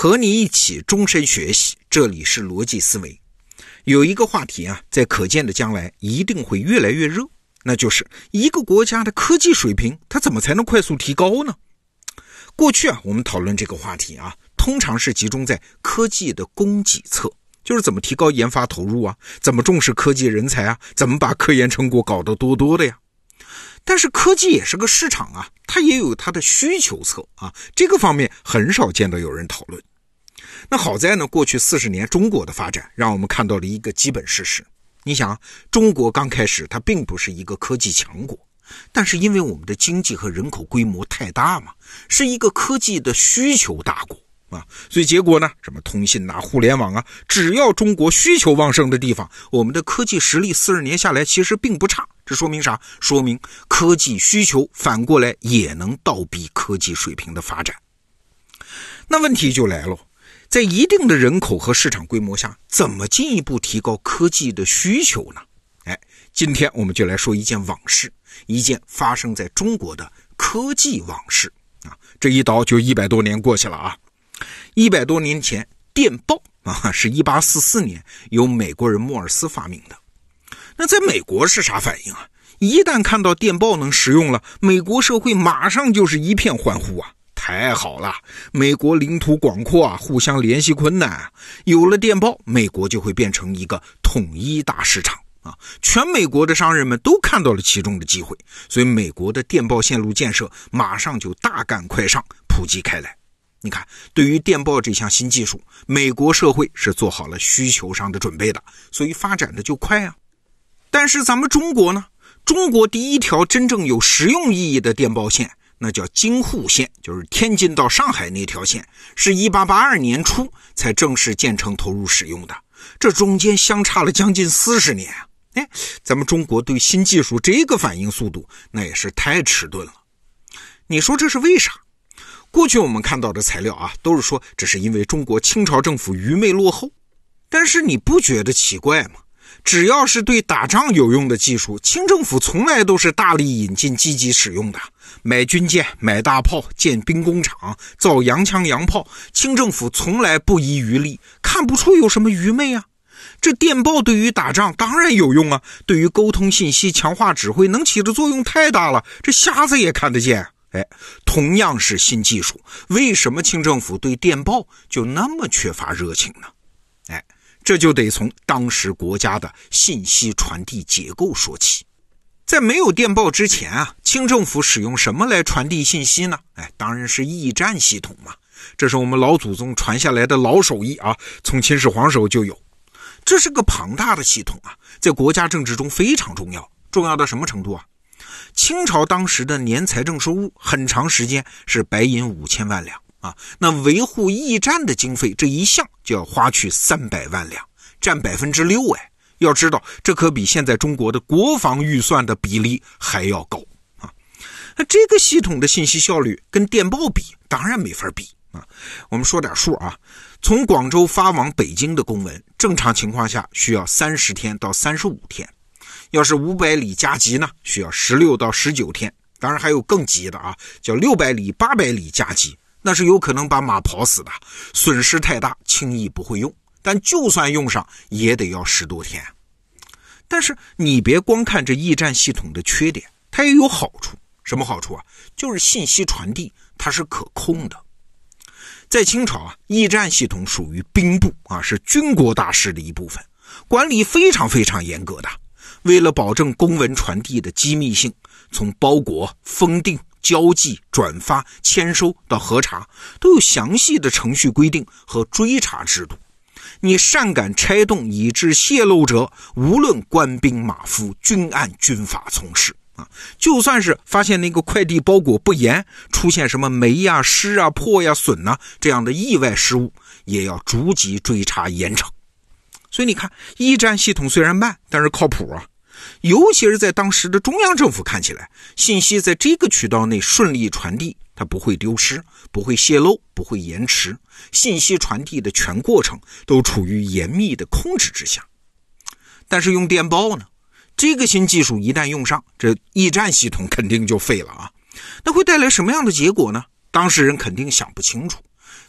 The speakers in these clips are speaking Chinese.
和你一起终身学习，这里是逻辑思维。有一个话题啊，在可见的将来一定会越来越热，那就是一个国家的科技水平，它怎么才能快速提高呢？过去啊，我们讨论这个话题啊，通常是集中在科技的供给侧，就是怎么提高研发投入啊，怎么重视科技人才啊，怎么把科研成果搞得多多的呀。但是科技也是个市场啊，它也有它的需求侧啊，这个方面很少见到有人讨论。那好在呢，过去四十年中国的发展让我们看到了一个基本事实。你想，中国刚开始它并不是一个科技强国，但是因为我们的经济和人口规模太大嘛，是一个科技的需求大国。啊，所以结果呢？什么通信呐、互联网啊，只要中国需求旺盛的地方，我们的科技实力四十年下来其实并不差。这说明啥？说明科技需求反过来也能倒逼科技水平的发展。那问题就来了，在一定的人口和市场规模下，怎么进一步提高科技的需求呢？哎，今天我们就来说一件往事，一件发生在中国的科技往事啊！这一倒就一百多年过去了啊。一百多年前，电报啊，是一八四四年由美国人莫尔斯发明的。那在美国是啥反应啊？一旦看到电报能使用了，美国社会马上就是一片欢呼啊！太好了，美国领土广阔啊，互相联系困难啊，有了电报，美国就会变成一个统一大市场啊！全美国的商人们都看到了其中的机会，所以美国的电报线路建设马上就大干快上，普及开来。你看，对于电报这项新技术，美国社会是做好了需求上的准备的，所以发展的就快啊。但是咱们中国呢？中国第一条真正有实用意义的电报线，那叫京沪线，就是天津到上海那条线，是一八八二年初才正式建成投入使用的。这中间相差了将近四十年啊！哎，咱们中国对新技术这个反应速度，那也是太迟钝了。你说这是为啥？过去我们看到的材料啊，都是说这是因为中国清朝政府愚昧落后。但是你不觉得奇怪吗？只要是对打仗有用的技术，清政府从来都是大力引进、积极使用的。买军舰、买大炮、建兵工厂、造洋枪洋炮，清政府从来不遗余力，看不出有什么愚昧啊。这电报对于打仗当然有用啊，对于沟通信息、强化指挥，能起的作用太大了，这瞎子也看得见。哎，同样是新技术，为什么清政府对电报就那么缺乏热情呢？哎，这就得从当时国家的信息传递结构说起。在没有电报之前啊，清政府使用什么来传递信息呢？哎，当然是驿站系统嘛。这是我们老祖宗传下来的老手艺啊，从秦始皇时候就有。这是个庞大的系统啊，在国家政治中非常重要，重要到什么程度啊？清朝当时的年财政收入很长时间是白银五千万两啊，那维护驿站的经费这一项就要花去三百万两，占百分之六哎。要知道，这可比现在中国的国防预算的比例还要高啊。那这个系统的信息效率跟电报比，当然没法比啊。我们说点数啊，从广州发往北京的公文，正常情况下需要三十天到三十五天。要是五百里加急呢，需要十六到十九天。当然还有更急的啊，叫六百里、八百里加急，那是有可能把马跑死的，损失太大，轻易不会用。但就算用上，也得要十多天。但是你别光看这驿站系统的缺点，它也有好处。什么好处啊？就是信息传递它是可控的。在清朝啊，驿站系统属于兵部啊，是军国大事的一部分，管理非常非常严格的。为了保证公文传递的机密性，从包裹、封定、交寄、转发、签收到核查，都有详细的程序规定和追查制度。你擅敢拆动以致泄露者，无论官兵马夫，均按军法从事啊！就算是发现那个快递包裹不严，出现什么霉呀、湿啊、破呀、损呐这样的意外失误，也要逐级追查严惩。所以你看，驿站系统虽然慢，但是靠谱啊。尤其是在当时的中央政府看起来，信息在这个渠道内顺利传递，它不会丢失，不会泄露，不会延迟，信息传递的全过程都处于严密的控制之下。但是用电报呢，这个新技术一旦用上，这驿站系统肯定就废了啊。那会带来什么样的结果呢？当事人肯定想不清楚。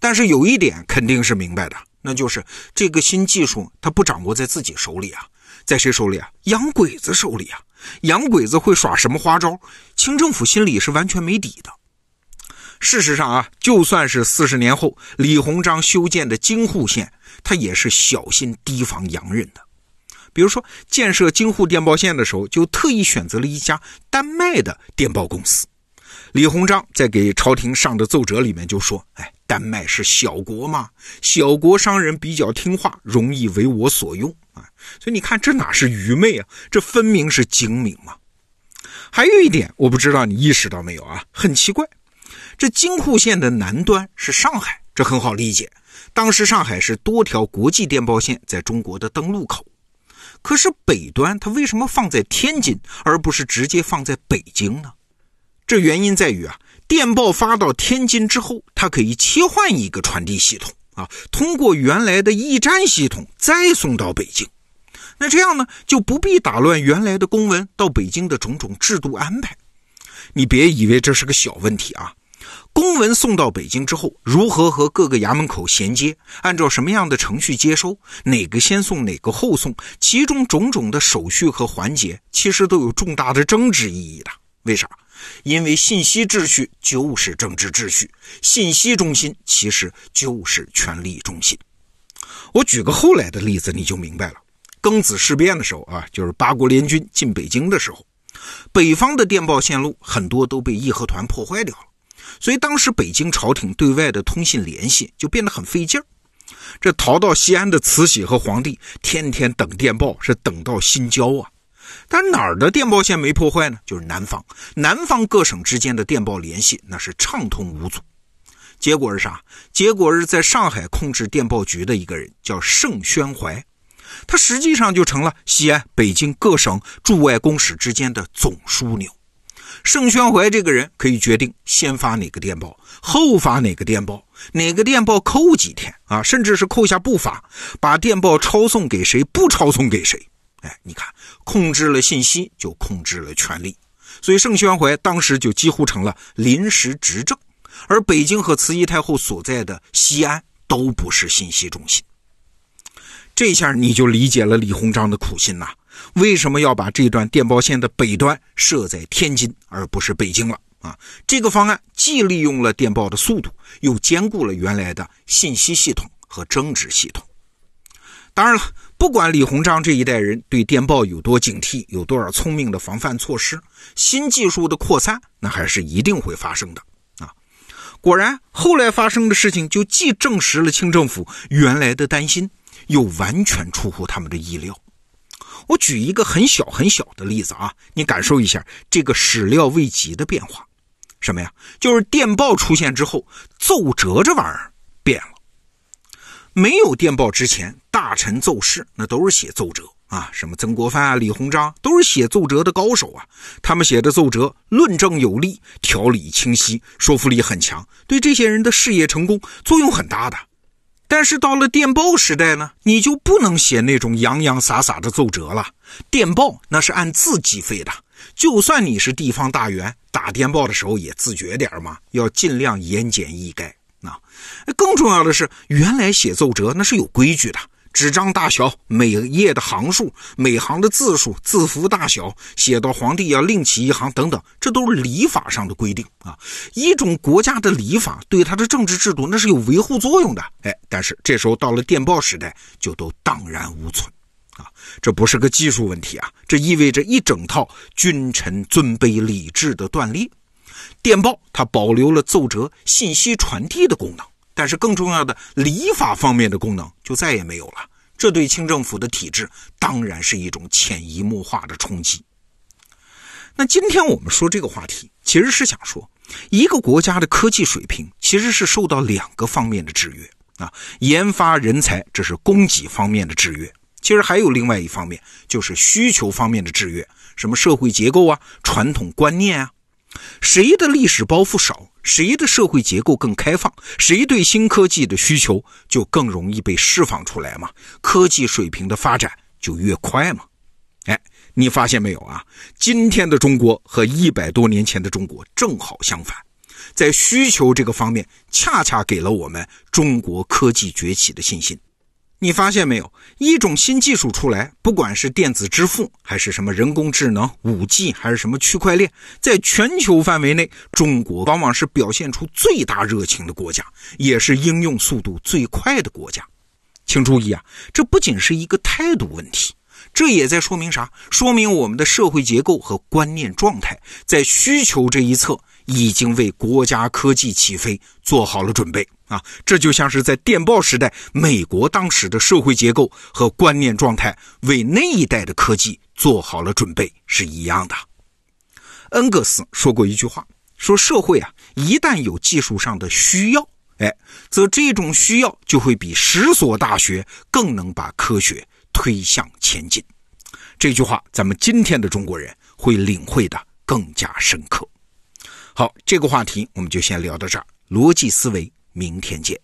但是有一点肯定是明白的，那就是这个新技术它不掌握在自己手里啊，在谁手里啊？洋鬼子手里啊！洋鬼子会耍什么花招？清政府心里是完全没底的。事实上啊，就算是四十年后李鸿章修建的京沪线，他也是小心提防洋人的。比如说建设京沪电报线的时候，就特意选择了一家丹麦的电报公司。李鸿章在给朝廷上的奏折里面就说：“哎，丹麦是小国嘛，小国商人比较听话，容易为我所用啊。所以你看，这哪是愚昧啊，这分明是精明嘛。还有一点，我不知道你意识到没有啊，很奇怪。”这京沪线的南端是上海，这很好理解。当时上海是多条国际电报线在中国的登陆口。可是北端它为什么放在天津，而不是直接放在北京呢？这原因在于啊，电报发到天津之后，它可以切换一个传递系统啊，通过原来的驿站系统再送到北京。那这样呢，就不必打乱原来的公文到北京的种种制度安排。你别以为这是个小问题啊。公文送到北京之后，如何和各个衙门口衔接？按照什么样的程序接收？哪个先送，哪个后送？其中种种的手续和环节，其实都有重大的政治意义的。为啥？因为信息秩序就是政治秩序，信息中心其实就是权力中心。我举个后来的例子，你就明白了。庚子事变的时候啊，就是八国联军进北京的时候，北方的电报线路很多都被义和团破坏掉了。所以当时北京朝廷对外的通信联系就变得很费劲儿。这逃到西安的慈禧和皇帝天天等电报，是等到心焦啊。但哪儿的电报线没破坏呢？就是南方，南方各省之间的电报联系那是畅通无阻。结果是啥？结果是在上海控制电报局的一个人叫盛宣怀，他实际上就成了西安、北京各省驻外公使之间的总枢纽。盛宣怀这个人可以决定先发哪个电报，后发哪个电报，哪个电报扣几天啊，甚至是扣下不发，把电报抄送给谁，不抄送给谁。哎，你看，控制了信息，就控制了权力。所以盛宣怀当时就几乎成了临时执政，而北京和慈禧太后所在的西安都不是信息中心。这下你就理解了李鸿章的苦心呐。为什么要把这段电报线的北端设在天津，而不是北京了啊？这个方案既利用了电报的速度，又兼顾了原来的信息系统和政治系统。当然了，不管李鸿章这一代人对电报有多警惕，有多少聪明的防范措施，新技术的扩散那还是一定会发生的啊！果然，后来发生的事情就既证实了清政府原来的担心，又完全出乎他们的意料。我举一个很小很小的例子啊，你感受一下这个始料未及的变化。什么呀？就是电报出现之后，奏折这玩意儿变了。没有电报之前，大臣奏事那都是写奏折啊，什么曾国藩啊、李鸿章都是写奏折的高手啊。他们写的奏折论证有力，条理清晰，说服力很强，对这些人的事业成功作用很大的。但是到了电报时代呢，你就不能写那种洋洋洒洒的奏折了。电报那是按字计费的，就算你是地方大员，打电报的时候也自觉点嘛，要尽量言简意赅。那更重要的是，原来写奏折那是有规矩的。纸张大小、每页的行数、每行的字数、字符大小，写到皇帝要另起一行等等，这都是礼法上的规定啊。一种国家的礼法对他的政治制度那是有维护作用的。哎，但是这时候到了电报时代，就都荡然无存啊。这不是个技术问题啊，这意味着一整套君臣尊卑礼制的断裂。电报它保留了奏折信息传递的功能。但是更重要的礼法方面的功能就再也没有了，这对清政府的体制当然是一种潜移默化的冲击。那今天我们说这个话题，其实是想说，一个国家的科技水平其实是受到两个方面的制约啊，研发人才这是供给方面的制约，其实还有另外一方面就是需求方面的制约，什么社会结构啊、传统观念啊。谁的历史包袱少，谁的社会结构更开放，谁对新科技的需求就更容易被释放出来嘛？科技水平的发展就越快嘛？哎，你发现没有啊？今天的中国和一百多年前的中国正好相反。在需求这个方面，恰恰给了我们中国科技崛起的信心。你发现没有？一种新技术出来，不管是电子支付，还是什么人工智能、五 G，还是什么区块链，在全球范围内，中国往往是表现出最大热情的国家，也是应用速度最快的国家。请注意啊，这不仅是一个态度问题，这也在说明啥？说明我们的社会结构和观念状态，在需求这一侧。已经为国家科技起飞做好了准备啊！这就像是在电报时代，美国当时的社会结构和观念状态为那一代的科技做好了准备是一样的。恩格斯说过一句话，说社会啊，一旦有技术上的需要，哎，则这种需要就会比十所大学更能把科学推向前进。这句话，咱们今天的中国人会领会的更加深刻。好，这个话题我们就先聊到这儿。逻辑思维，明天见。